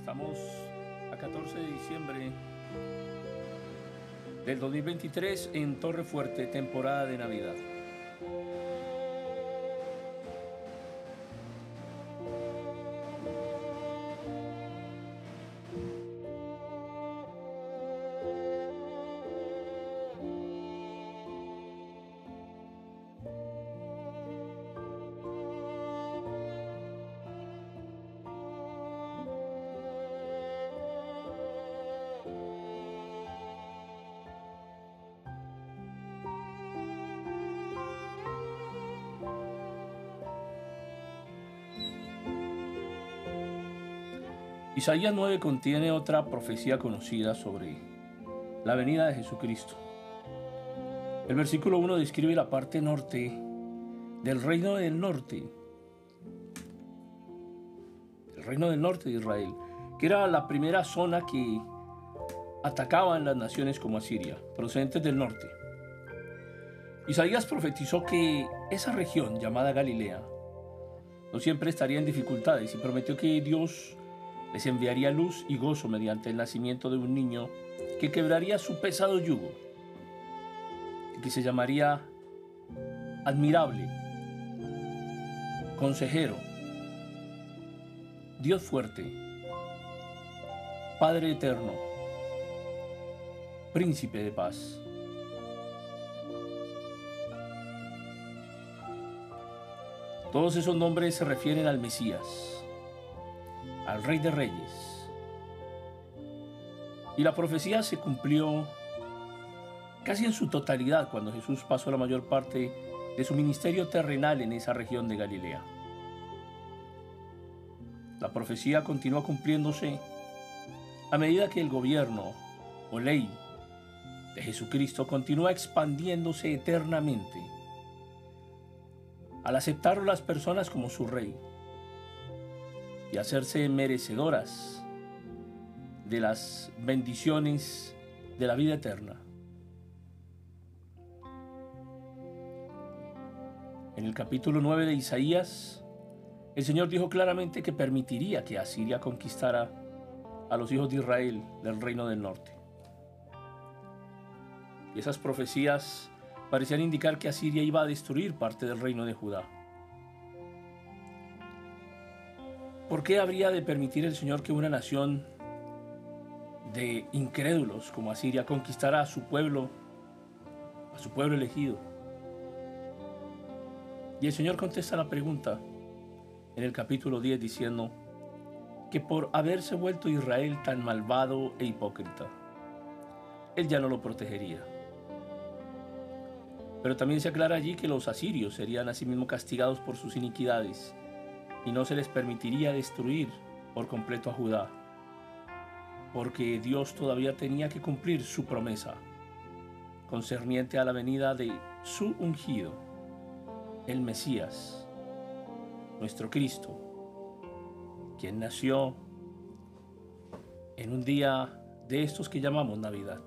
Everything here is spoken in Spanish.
Estamos a 14 de diciembre del 2023 en Torre Fuerte, temporada de Navidad. Isaías 9 contiene otra profecía conocida sobre la venida de Jesucristo. El versículo 1 describe la parte norte del reino del norte, el reino del norte de Israel, que era la primera zona que atacaban las naciones como Asiria, procedentes del norte. Isaías profetizó que esa región llamada Galilea no siempre estaría en dificultades y prometió que Dios les enviaría luz y gozo mediante el nacimiento de un niño que quebraría su pesado yugo, que se llamaría admirable, consejero, Dios fuerte, Padre eterno, príncipe de paz. Todos esos nombres se refieren al Mesías al Rey de Reyes. Y la profecía se cumplió casi en su totalidad cuando Jesús pasó la mayor parte de su ministerio terrenal en esa región de Galilea. La profecía continúa cumpliéndose a medida que el gobierno o ley de Jesucristo continúa expandiéndose eternamente al aceptar a las personas como su rey y hacerse merecedoras de las bendiciones de la vida eterna. En el capítulo 9 de Isaías, el Señor dijo claramente que permitiría que Asiria conquistara a los hijos de Israel del reino del norte. Y esas profecías parecían indicar que Asiria iba a destruir parte del reino de Judá. ¿Por qué habría de permitir el Señor que una nación de incrédulos como Asiria conquistara a su pueblo, a su pueblo elegido? Y el Señor contesta la pregunta en el capítulo 10 diciendo que por haberse vuelto Israel tan malvado e hipócrita, Él ya no lo protegería. Pero también se aclara allí que los asirios serían asimismo castigados por sus iniquidades y no se les permitiría destruir por completo a Judá, porque Dios todavía tenía que cumplir su promesa concerniente a la venida de su ungido, el Mesías, nuestro Cristo, quien nació en un día de estos que llamamos Navidad.